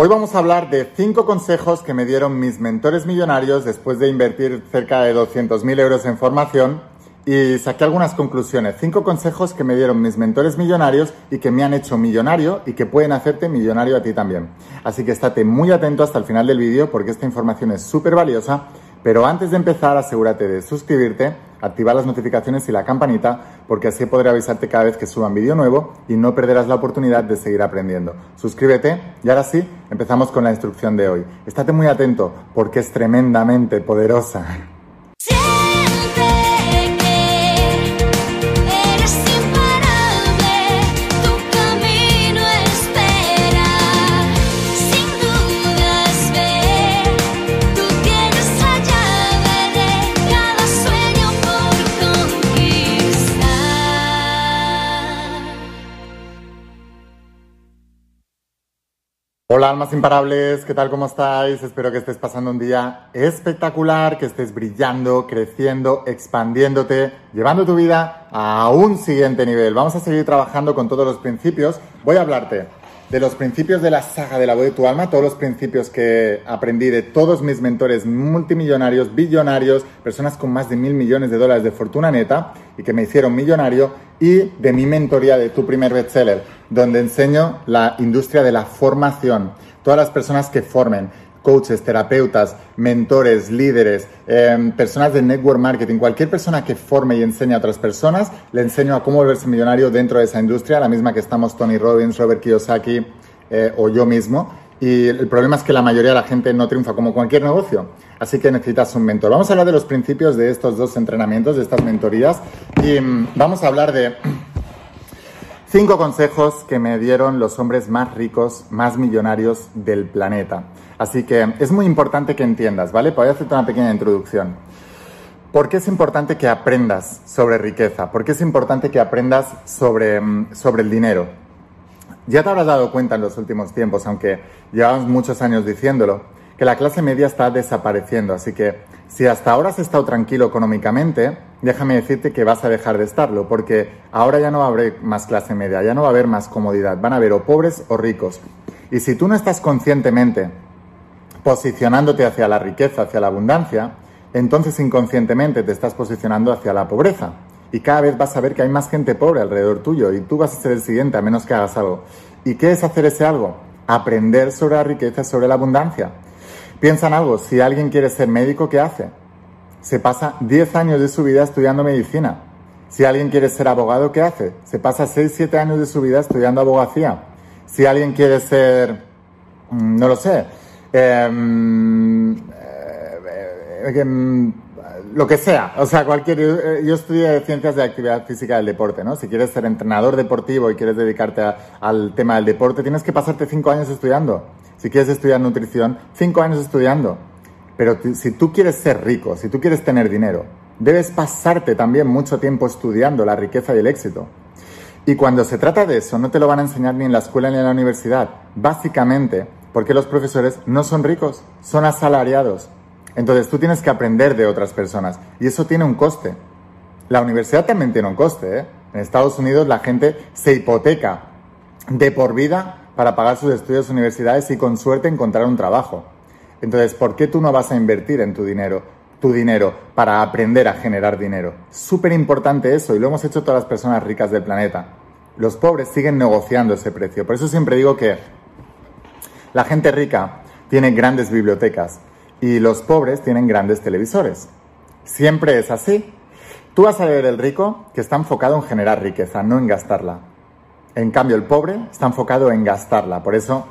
Hoy vamos a hablar de cinco consejos que me dieron mis mentores millonarios después de invertir cerca de 200.000 euros en formación y saqué algunas conclusiones. Cinco consejos que me dieron mis mentores millonarios y que me han hecho millonario y que pueden hacerte millonario a ti también. Así que estate muy atento hasta el final del vídeo porque esta información es súper valiosa. Pero antes de empezar, asegúrate de suscribirte activar las notificaciones y la campanita porque así podré avisarte cada vez que suba un vídeo nuevo y no perderás la oportunidad de seguir aprendiendo. Suscríbete y ahora sí, empezamos con la instrucción de hoy. Estate muy atento porque es tremendamente poderosa. Hola almas imparables, ¿qué tal? ¿Cómo estáis? Espero que estés pasando un día espectacular, que estés brillando, creciendo, expandiéndote, llevando tu vida a un siguiente nivel. Vamos a seguir trabajando con todos los principios. Voy a hablarte de los principios de la saga de la voz de tu alma, todos los principios que aprendí de todos mis mentores multimillonarios, billonarios, personas con más de mil millones de dólares de fortuna neta y que me hicieron millonario, y de mi mentoría de tu primer bestseller, donde enseño la industria de la formación, todas las personas que formen, coaches, terapeutas, mentores, líderes, em, personas de network marketing, cualquier persona que forme y enseñe a otras personas, le enseño a cómo volverse millonario dentro de esa industria, la misma que estamos Tony Robbins, Robert Kiyosaki eh, o yo mismo. Y el problema es que la mayoría de la gente no triunfa como cualquier negocio. Así que necesitas un mentor. Vamos a hablar de los principios de estos dos entrenamientos, de estas mentorías. Y mm, vamos a hablar de cinco consejos que me dieron los hombres más ricos, más millonarios del planeta. Así que es muy importante que entiendas, ¿vale? Voy a hacerte una pequeña introducción. ¿Por qué es importante que aprendas sobre riqueza? ¿Por qué es importante que aprendas sobre, mm, sobre el dinero? Ya te habrás dado cuenta en los últimos tiempos, aunque llevamos muchos años diciéndolo, que la clase media está desapareciendo. Así que si hasta ahora has estado tranquilo económicamente, déjame decirte que vas a dejar de estarlo, porque ahora ya no va a haber más clase media, ya no va a haber más comodidad, van a haber o pobres o ricos. Y si tú no estás conscientemente posicionándote hacia la riqueza, hacia la abundancia, entonces inconscientemente te estás posicionando hacia la pobreza. Y cada vez vas a ver que hay más gente pobre alrededor tuyo y tú vas a ser el siguiente a menos que hagas algo. ¿Y qué es hacer ese algo? Aprender sobre la riqueza, sobre la abundancia. Piensa en algo, si alguien quiere ser médico, ¿qué hace? Se pasa 10 años de su vida estudiando medicina. Si alguien quiere ser abogado, ¿qué hace? Se pasa 6, 7 años de su vida estudiando abogacía. Si alguien quiere ser, mm, no lo sé, lo que sea, o sea, cualquier. Yo estudié ciencias de actividad física del deporte, ¿no? Si quieres ser entrenador deportivo y quieres dedicarte al tema del deporte, tienes que pasarte cinco años estudiando. Si quieres estudiar nutrición, cinco años estudiando. Pero si tú quieres ser rico, si tú quieres tener dinero, debes pasarte también mucho tiempo estudiando la riqueza y el éxito. Y cuando se trata de eso, no te lo van a enseñar ni en la escuela ni en la universidad. Básicamente, porque los profesores no son ricos, son asalariados. Entonces tú tienes que aprender de otras personas y eso tiene un coste. La universidad también tiene un coste. ¿eh? En Estados Unidos la gente se hipoteca de por vida para pagar sus estudios universidades y con suerte encontrar un trabajo. Entonces, ¿por qué tú no vas a invertir en tu dinero, tu dinero para aprender a generar dinero? Súper importante eso y lo hemos hecho todas las personas ricas del planeta. Los pobres siguen negociando ese precio. Por eso siempre digo que la gente rica tiene grandes bibliotecas y los pobres tienen grandes televisores. Siempre es así. Tú vas a ver el rico que está enfocado en generar riqueza, no en gastarla. En cambio, el pobre está enfocado en gastarla. Por eso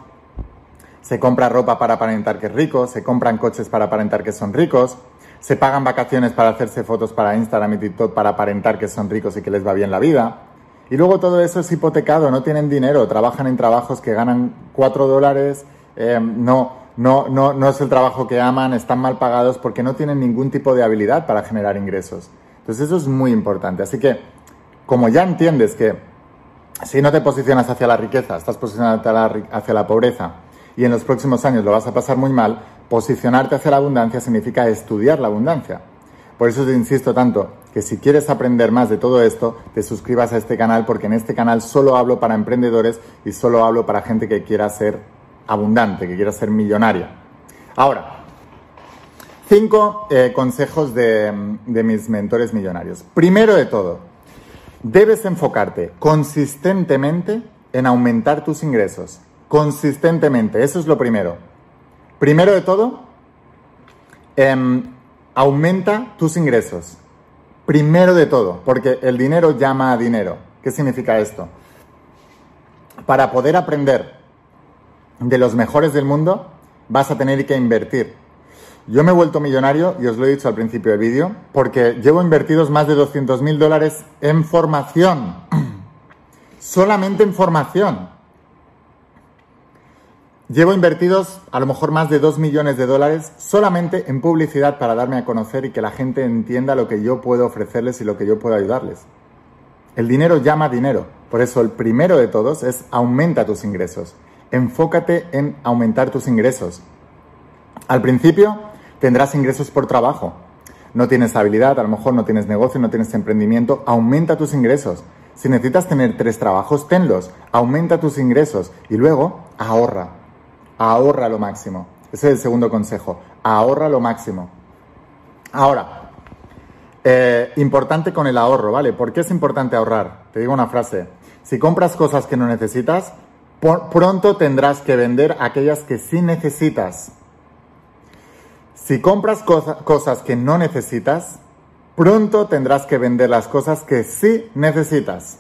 se compra ropa para aparentar que es rico, se compran coches para aparentar que son ricos, se pagan vacaciones para hacerse fotos para Instagram y TikTok para aparentar que son ricos y que les va bien la vida. Y luego todo eso es hipotecado, no tienen dinero, trabajan en trabajos que ganan 4 dólares, eh, no, no, no, no es el trabajo que aman, están mal pagados porque no tienen ningún tipo de habilidad para generar ingresos. Entonces eso es muy importante. Así que, como ya entiendes que si no te posicionas hacia la riqueza, estás posicionando hacia la pobreza y en los próximos años lo vas a pasar muy mal, posicionarte hacia la abundancia significa estudiar la abundancia. Por eso te insisto tanto que si quieres aprender más de todo esto, te suscribas a este canal porque en este canal solo hablo para emprendedores y solo hablo para gente que quiera ser abundante, que quieras ser millonaria. Ahora, cinco eh, consejos de, de mis mentores millonarios. Primero de todo, debes enfocarte consistentemente en aumentar tus ingresos. Consistentemente, eso es lo primero. Primero de todo, em, aumenta tus ingresos. Primero de todo, porque el dinero llama a dinero. ¿Qué significa esto? Para poder aprender de los mejores del mundo, vas a tener que invertir. Yo me he vuelto millonario, y os lo he dicho al principio del vídeo, porque llevo invertidos más de 200 mil dólares en formación. Solamente en formación. Llevo invertidos a lo mejor más de 2 millones de dólares solamente en publicidad para darme a conocer y que la gente entienda lo que yo puedo ofrecerles y lo que yo puedo ayudarles. El dinero llama dinero. Por eso el primero de todos es aumenta tus ingresos. Enfócate en aumentar tus ingresos. Al principio tendrás ingresos por trabajo. No tienes habilidad, a lo mejor no tienes negocio, no tienes emprendimiento. Aumenta tus ingresos. Si necesitas tener tres trabajos, tenlos. Aumenta tus ingresos y luego ahorra ahorra lo máximo. Ese es el segundo consejo, ahorra lo máximo. Ahora, eh, importante con el ahorro, ¿vale? ¿Por qué es importante ahorrar? Te digo una frase, si compras cosas que no necesitas, pronto tendrás que vender aquellas que sí necesitas. Si compras cosas que no necesitas, pronto tendrás que vender las cosas que sí necesitas.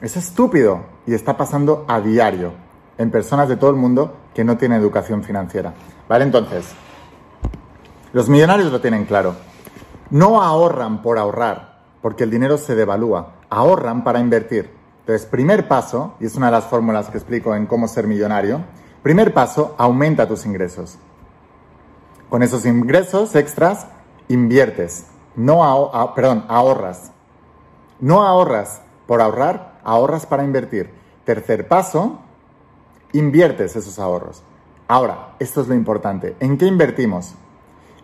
Es estúpido y está pasando a diario en personas de todo el mundo que no tienen educación financiera. ¿Vale? Entonces, los millonarios lo tienen claro. No ahorran por ahorrar, porque el dinero se devalúa. Ahorran para invertir. Entonces, primer paso, y es una de las fórmulas que explico en cómo ser millonario, primer paso, aumenta tus ingresos. Con esos ingresos extras, inviertes. No perdón, ahorras. No ahorras por ahorrar, ahorras para invertir. Tercer paso, inviertes esos ahorros. Ahora, esto es lo importante. ¿En qué invertimos?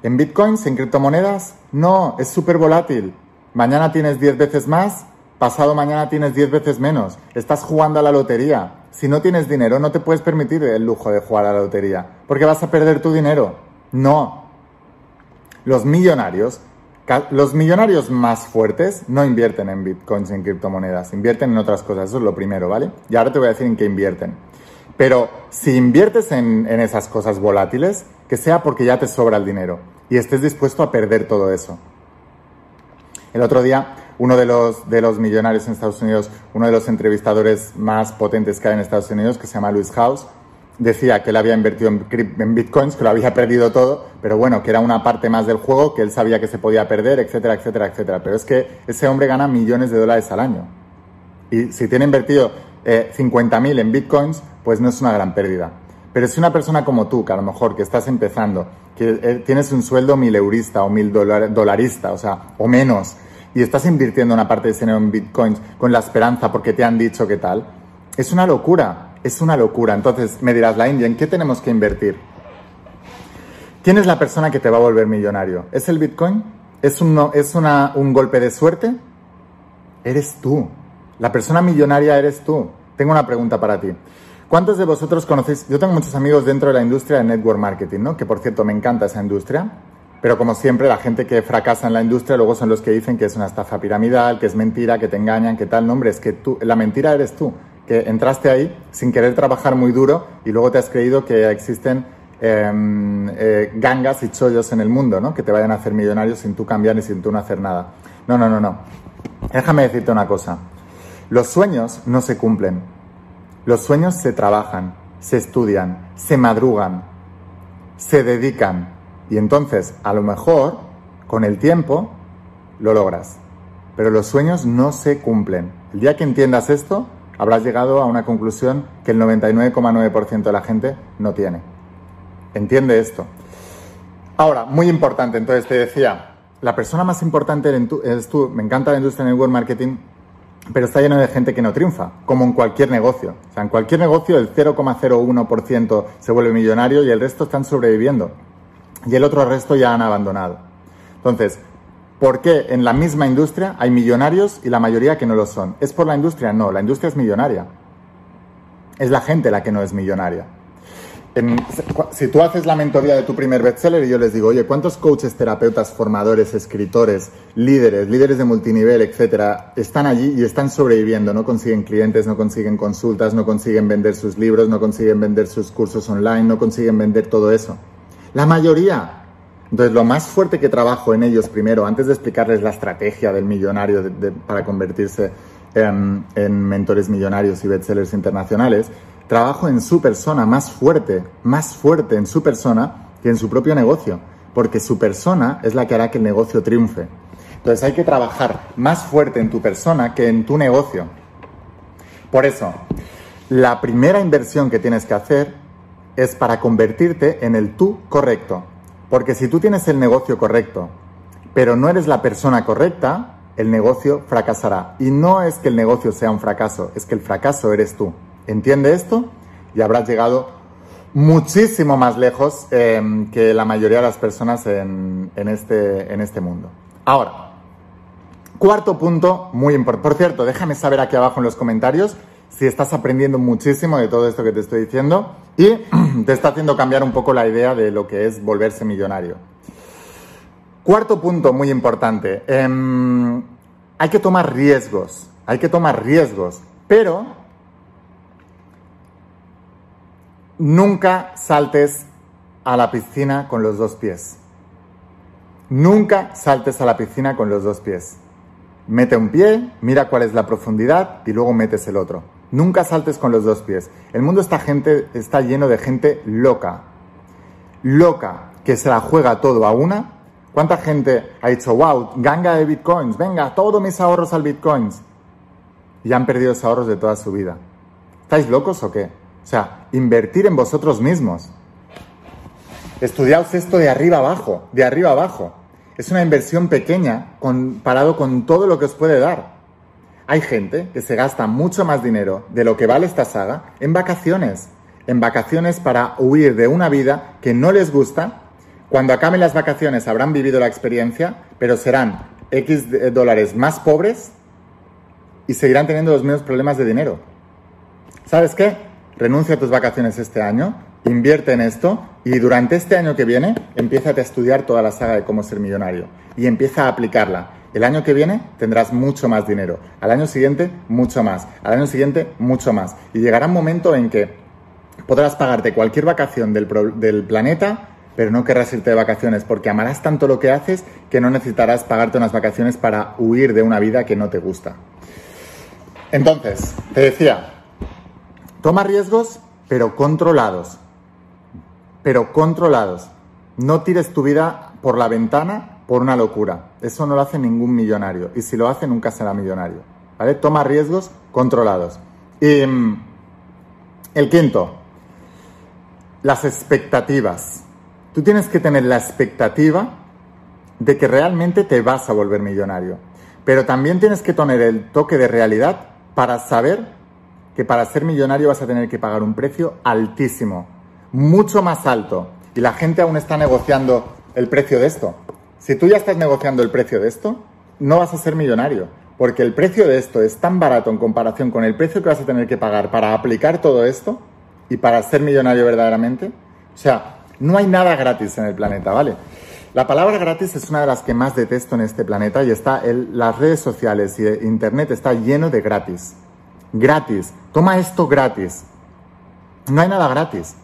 ¿En bitcoins? ¿En criptomonedas? No, es súper volátil. Mañana tienes 10 veces más, pasado mañana tienes 10 veces menos. Estás jugando a la lotería. Si no tienes dinero, no te puedes permitir el lujo de jugar a la lotería, porque vas a perder tu dinero. No. Los millonarios, los millonarios más fuertes no invierten en bitcoins, en criptomonedas, invierten en otras cosas. Eso es lo primero, ¿vale? Y ahora te voy a decir en qué invierten. Pero si inviertes en, esas cosas volátiles, que sea porque ya te sobra el dinero y estés dispuesto a perder todo eso. El otro día, uno de los, de los millonarios en Estados Unidos, uno de los entrevistadores más potentes que hay en Estados Unidos, que se llama Luis House, decía que él había invertido en, bitcoins, que lo había perdido todo, pero bueno, que era una parte más del juego, que él sabía que se podía perder, etcétera, etcétera, etcétera. Pero es que ese hombre gana millones de dólares al año. Y si tiene invertido eh, 50.000 en bitcoins, pues no es una gran pérdida. Pero si una persona como tú, que a lo mejor que estás empezando, que eh, tienes un sueldo mil eurista o mil dolarista, o sea, o menos, y estás invirtiendo una parte de ese dinero en bitcoins con la esperanza porque te han dicho que tal, es una locura, es una locura. Entonces me dirás, la India, ¿en qué tenemos que invertir? ¿Quién es la persona que te va a volver millonario? ¿Es el bitcoin? ¿Es, un, es una, un golpe de suerte? Eres tú. La persona millonaria eres tú. Tengo una pregunta para ti. ¿Cuántos de vosotros conocéis? Yo tengo muchos amigos dentro de la industria de network marketing, ¿no? Que por cierto me encanta esa industria. Pero como siempre, la gente que fracasa en la industria luego son los que dicen que es una estafa piramidal, que es mentira, que te engañan, que tal. nombre es que tú, la mentira eres tú. Que entraste ahí sin querer trabajar muy duro y luego te has creído que existen em, eh, gangas y chollos en el mundo, ¿no? Que te vayan a hacer millonarios sin tú cambiar y sin tú no hacer nada. No, no, no, no. Déjame decirte una cosa. Los sueños no se cumplen, los sueños se trabajan, se estudian, se madrugan, se dedican y entonces a lo mejor con el tiempo lo logras. Pero los sueños no se cumplen. El día que entiendas esto, habrás llegado a una conclusión que el 99,9% de la gente no tiene. Entiende esto. Ahora, muy importante, entonces te decía, la persona más importante eres tú, me encanta la industria del network marketing pero está lleno de gente que no triunfa, como en cualquier negocio. O sea, en cualquier negocio el 0,01% se vuelve millonario y el resto están sobreviviendo. Y el otro resto ya han abandonado. Entonces, ¿por qué en la misma industria hay millonarios y la mayoría que no lo son? ¿Es por la industria? No, la industria es millonaria. Es la gente la que no es millonaria. si tú haces la mentoría de tu primer bestseller y yo les digo, oye, ¿cuántos coaches, terapeutas, formadores, escritores, líderes, líderes de multinivel, etcétera, están allí y están sobreviviendo? No consiguen clientes, no consiguen consultas, no consiguen vender sus libros, no consiguen vender sus cursos online, no consiguen vender todo eso. La mayoría. Entonces, lo más fuerte que trabajo en ellos primero, antes de explicarles la estrategia del millonario para convertirse en, en mentores millonarios y bestsellers internacionales, trabajo en su persona más fuerte, más fuerte en su persona que en su propio negocio, porque su persona es la que hará que el negocio triunfe. Entonces hay que trabajar más fuerte en tu persona que en tu negocio. Por eso, la primera inversión que tienes que hacer es para convertirte en el tú correcto. Porque si tú tienes el negocio correcto, pero no eres la persona correcta, el negocio fracasará. Y no es que el negocio sea un fracaso, es que el fracaso eres tú. Entiende esto y habrás llegado muchísimo más lejos em, que la mayoría de las personas en, este, en este mundo. Ahora, cuarto punto, muy importante. Por cierto, déjame saber aquí abajo en los comentarios si estás aprendiendo muchísimo de todo esto que te estoy diciendo y te está haciendo cambiar un poco la idea de lo que es volverse millonario. Cuarto punto muy importante. Em, hay que tomar riesgos. Hay que tomar riesgos. Pero Nunca saltes a la piscina con los dos pies. Nunca saltes a la piscina con los dos pies. Mete un pie, mira cuál es la profundidad y luego metes el otro. Nunca saltes con los dos pies. El mundo está, gente, está lleno de gente loca. Loca, que se la juega todo a una. ¿Cuánta gente ha dicho, wow, ganga de bitcoins, venga, todos mis ahorros al bitcoins? Y han perdido esos ahorros de toda su vida. ¿Estáis locos o qué? O sea, invertir en vosotros mismos. Estudiaos esto de arriba abajo, de arriba abajo. Es una inversión pequeña comparado con todo lo que os puede dar. Hay gente que se gasta mucho más dinero de lo que vale esta saga en vacaciones. En vacaciones para huir de una vida que no les gusta. Cuando acaben las vacaciones habrán vivido la experiencia, pero serán X dólares más pobres y seguirán teniendo los mismos problemas de dinero. ¿Sabes qué? renuncia a tus vacaciones este año, invierte en esto y durante este año que viene empieza a estudiar toda la saga de cómo ser millonario y empieza a aplicarla. El año que viene tendrás mucho más dinero, al año siguiente mucho más, al año siguiente mucho más y llegará un momento en que podrás pagarte cualquier vacación del, del planeta pero no querrás irte de vacaciones porque amarás tanto lo que haces que no necesitarás pagarte unas vacaciones para huir de una vida que no te gusta. Entonces, te decía, Toma riesgos, pero controlados. Pero controlados. No tires tu vida por la ventana por una locura. Eso no lo hace ningún millonario. Y si lo hace, nunca será millonario. ¿Vale? Toma riesgos controlados. Y mm, el quinto, las expectativas. Tú tienes que tener la expectativa de que realmente te vas a volver millonario. Pero también tienes que tener el toque de realidad para saber que para ser millonario vas a tener que pagar un precio altísimo, mucho más alto. Y la gente aún está negociando el precio de esto. Si tú ya estás negociando el precio de esto, no vas a ser millonario, porque el precio de esto es tan barato en comparación con el precio que vas a tener que pagar para aplicar todo esto y para ser millonario verdaderamente. O sea, no hay nada gratis en el planeta, ¿vale? La palabra gratis es una de las que más detesto en este planeta y está en las redes sociales y internet está lleno de gratis gratis. Toma esto gratis. No hay nada gratis.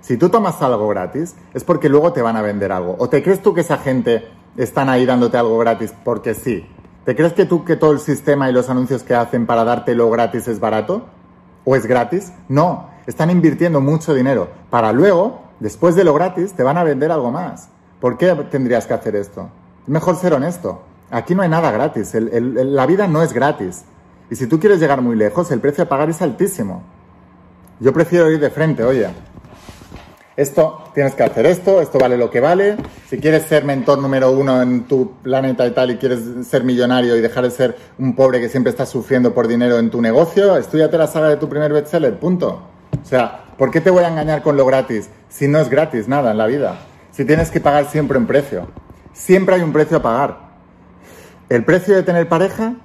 Si tú tomas algo gratis, es porque luego te van a vender algo. ¿O te crees tú que esa gente están ahí dándote algo gratis porque sí? ¿Te crees que tú que todo el sistema y los anuncios que hacen para darte lo gratis es barato? ¿O es gratis? No, están invirtiendo mucho dinero para luego, después de lo gratis, te van a vender algo más. ¿Por qué tendrías que hacer esto? Es mejor ser honesto. Aquí no hay nada gratis. la vida no es gratis. Y si tú quieres llegar muy lejos, el precio a pagar es altísimo. Yo prefiero ir de frente, oye. Esto, tienes que hacer esto, esto vale lo que vale. Si quieres ser mentor número uno en tu planeta y tal y quieres ser millonario y dejar de ser un pobre que siempre está sufriendo por dinero en tu negocio, estudiate la saga de tu primer bestseller, punto. O sea, ¿por qué te voy a engañar con lo gratis si no es gratis nada en la vida? Si tienes que pagar siempre un precio. Siempre hay un precio a pagar. El precio de tener pareja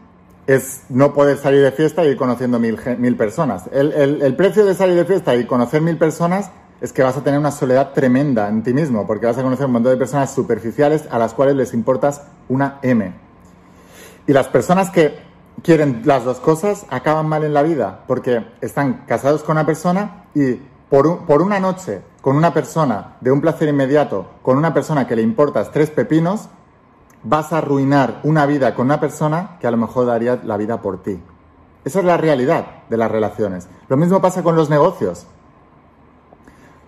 es no poder salir de fiesta y ir conociendo mil, mil personas. El, el, precio de salir de fiesta y conocer mil personas es que vas a tener una soledad tremenda en ti mismo, porque vas a conocer un montón de personas superficiales a las cuales les importas una M. Y las personas que quieren las dos cosas acaban mal en la vida, porque están casados con una persona y por, por una noche con una persona de un placer inmediato, con una persona que le importas tres pepinos, vas a arruinar una vida con una persona que a lo mejor daría la vida por ti. Esa es la realidad de las relaciones. Lo mismo pasa con los negocios.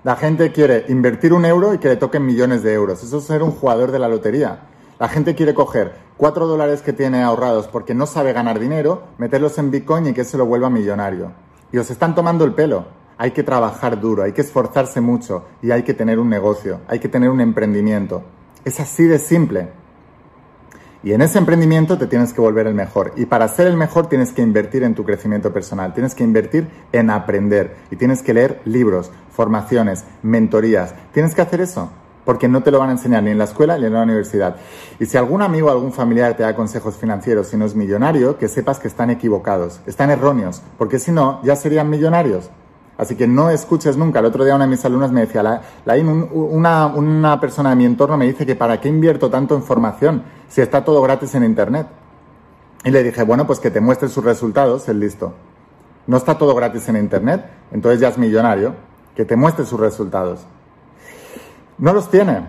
La gente quiere invertir un euro y que le toquen millones de euros. Eso es ser un jugador de la lotería. La gente quiere coger cuatro dólares que tiene ahorrados porque no sabe ganar dinero, meterlos en Bitcoin y que se lo vuelva millonario. Y os están tomando el pelo. Hay que trabajar duro, hay que esforzarse mucho y hay que tener un negocio, hay que tener un emprendimiento. Es así de simple. Y en ese emprendimiento te tienes que volver el mejor. Y para ser el mejor tienes que invertir en tu crecimiento personal, tienes que invertir en aprender y tienes que leer libros, formaciones, mentorías. Tienes que hacer eso porque no te lo van a enseñar ni en la escuela ni en la universidad. Y si algún amigo o algún familiar te da consejos financieros y no es millonario, que sepas que están equivocados, están erróneos, porque si no, ya serían millonarios. Así que no escuches nunca. El otro día una de mis alumnas me decía, la, una, una persona de mi entorno me dice que para qué invierto tanto en formación si está todo gratis en Internet. Y le dije, bueno, pues que te muestre sus resultados, el listo. No está todo gratis en Internet, entonces ya es millonario. Que te muestre sus resultados. No los tiene,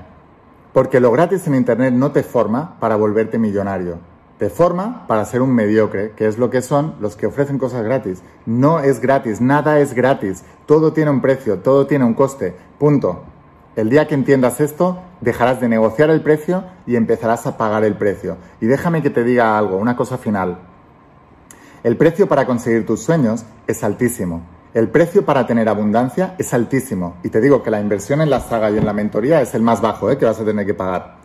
porque lo gratis en Internet no te forma para volverte millonario te forma para ser un mediocre, que es lo que son los que ofrecen cosas gratis. No es gratis, nada es gratis, todo tiene un precio, todo tiene un coste, punto. El día que entiendas esto, dejarás de negociar el precio y empezarás a pagar el precio. Y déjame que te diga algo, una cosa final. El precio para conseguir tus sueños es altísimo. El precio para tener abundancia es altísimo. Y te digo que la inversión en la saga y en la mentoría es el más bajo ¿eh? que vas a tener que pagar.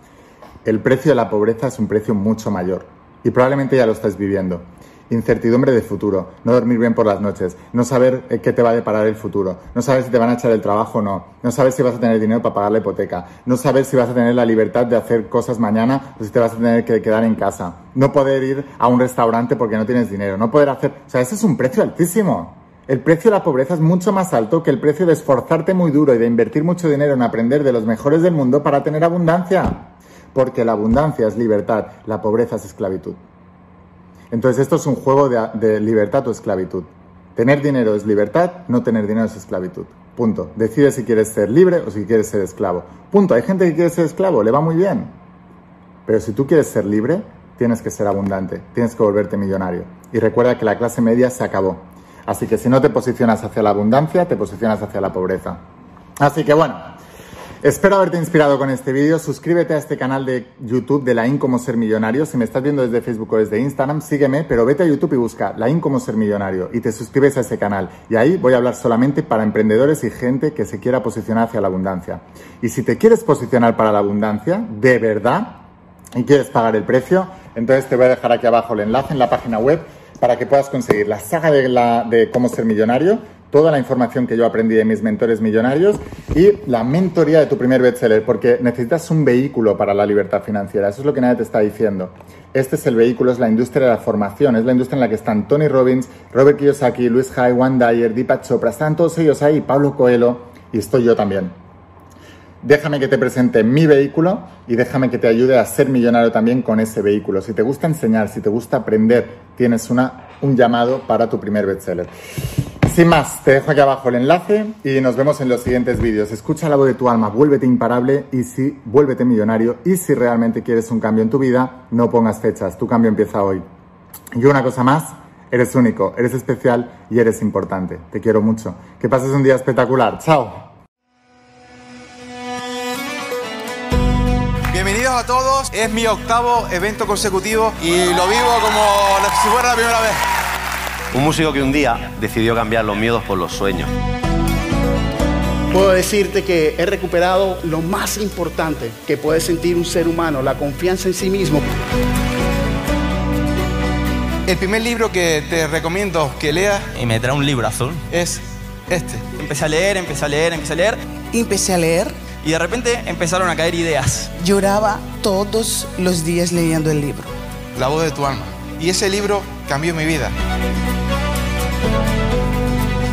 El precio de la pobreza es un precio mucho mayor y probablemente ya lo estás viviendo. Incertidumbre de futuro, no dormir bien por las noches, no saber eh, qué te va a deparar el futuro, no saber si te van a echar el trabajo o no, no saber si vas a tener dinero para pagar la hipoteca, no saber si vas a tener la libertad de hacer cosas mañana o si te vas a tener que quedar en casa, no poder ir a un restaurante porque no tienes dinero, no poder hacer... O sea, ese es un precio altísimo. El precio de la pobreza es mucho más alto que el precio de esforzarte muy duro y de invertir mucho dinero en aprender de los mejores del mundo para tener abundancia porque la abundancia es libertad, la pobreza es esclavitud. Entonces esto es un juego de, libertad o esclavitud. Tener dinero es libertad, no tener dinero es esclavitud. Punto. Decide si quieres ser libre o si quieres ser esclavo. Punto. Hay gente que quiere ser esclavo, le va muy bien. Pero si tú quieres ser libre, tienes que ser abundante, tienes que volverte millonario. Y recuerda que la clase media se acabó. Así que si no te posicionas hacia la abundancia, te posicionas hacia la pobreza. Así que bueno, Espero haberte inspirado con este vídeo. Suscríbete a este canal de YouTube de La In Como Ser Millonario. Si me estás viendo desde Facebook o desde Instagram, sígueme, pero vete a YouTube y busca La In Como Ser Millonario y te suscribes a ese canal. Y ahí voy a hablar solamente para emprendedores y gente que se quiera posicionar hacia la abundancia. Y si te quieres posicionar para la abundancia, de verdad, y quieres pagar el precio, entonces te voy a dejar aquí abajo el enlace en la página web para que puedas conseguir la saga de, la, de cómo ser millonario toda la información que yo aprendí de mis mentores millonarios y la mentoría de tu primer bestseller, porque necesitas un vehículo para la libertad financiera. Eso es lo que nadie te está diciendo. Este es el vehículo, es la industria de la formación, es la industria en la que están Tony Robbins, Robert Kiyosaki, Luis Hay, Juan Dyer, Deepak Chopra, están todos ellos ahí, Pablo Coelho y estoy yo también. Déjame que te presente mi vehículo y déjame que te ayude a ser millonario también con ese vehículo. Si te gusta enseñar, si te gusta aprender, tienes una, un llamado para tu primer bestseller. Sin más, te dejo aquí abajo el enlace y nos vemos en los siguientes vídeos. Escucha la voz de tu alma, vuélvete imparable y si vuélvete millonario y si realmente quieres un cambio en tu vida, no pongas fechas, tu cambio empieza hoy. Y una cosa más, eres único, eres especial y eres importante. Te quiero mucho. Que pases un día espectacular. Chao. Bienvenidos a todos, es mi octavo evento consecutivo y lo vivo como si fuera la primera vez. Un músico que un día decidió cambiar los miedos por los sueños. Puedo decirte que he recuperado lo más importante que puede sentir un ser humano, la confianza en sí mismo. El primer libro que te recomiendo que leas y me trae un libro azul es este. Empecé a leer, empecé a leer, empecé a leer. Empecé a leer. Y de repente empezaron a caer ideas. Lloraba todos los días leyendo el libro. La voz de tu alma. Y ese libro cambió mi vida.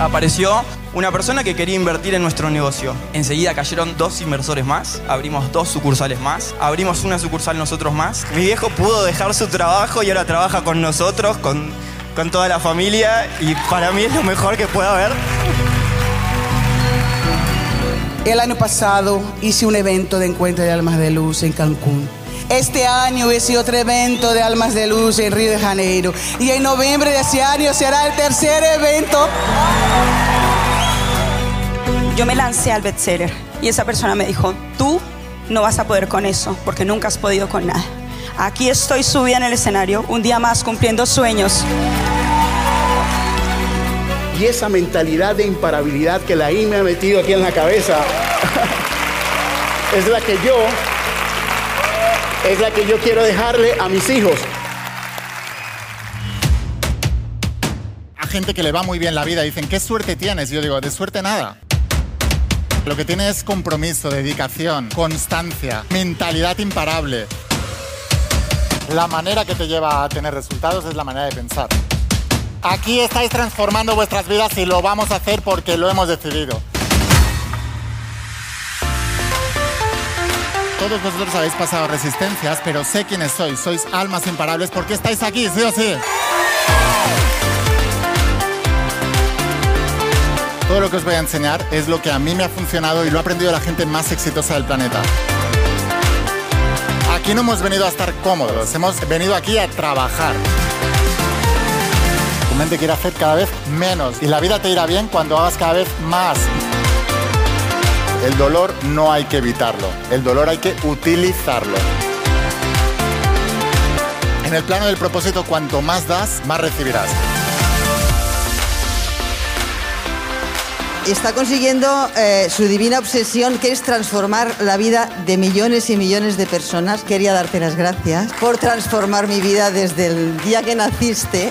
apareció una persona que quería invertir en nuestro negocio. Enseguida cayeron dos inversores más, abrimos dos sucursales más, abrimos una sucursal nosotros más. Mi viejo pudo dejar su trabajo y ahora trabaja con nosotros, con, con toda la familia y para mí es lo mejor que pueda haber. El año pasado hice un evento de encuentro de almas de luz en Cancún. Este año hice otro evento de almas de luz en Río de Janeiro. Y en noviembre de ese año será el tercer evento. Yo me lancé al bestseller y esa persona me dijo, tú no vas a poder con eso porque nunca has podido con nada. Aquí estoy subida en el escenario, un día más cumpliendo sueños. Y esa mentalidad de imparabilidad que la I me ha metido aquí en la cabeza es la que yo es la que yo quiero dejarle a mis hijos. A gente que le va muy bien la vida dicen, ¿qué suerte tienes? Yo digo, de suerte nada. Lo que tiene es compromiso, dedicación, constancia, mentalidad imparable. La manera que te lleva a tener resultados es la manera de pensar. Aquí estáis transformando vuestras vidas y lo vamos a hacer porque lo hemos decidido. Todos vosotros habéis pasado resistencias, pero sé quiénes sois. Sois almas imparables porque estáis aquí, sí o sí. Todo lo que os voy a enseñar es lo que a mí me ha funcionado y lo ha aprendido la gente más exitosa del planeta. Aquí no hemos venido a estar cómodos, hemos venido aquí a trabajar. Tu mente quiere hacer cada vez menos y la vida te irá bien cuando hagas cada vez más. El dolor no hay que evitarlo, el dolor hay que utilizarlo. En el plano del propósito, cuanto más das, más recibirás. está consiguiendo eh, su divina obsesión, que es transformar la vida de millones y millones de personas. Quería darte las gracias por transformar mi vida desde el día que naciste.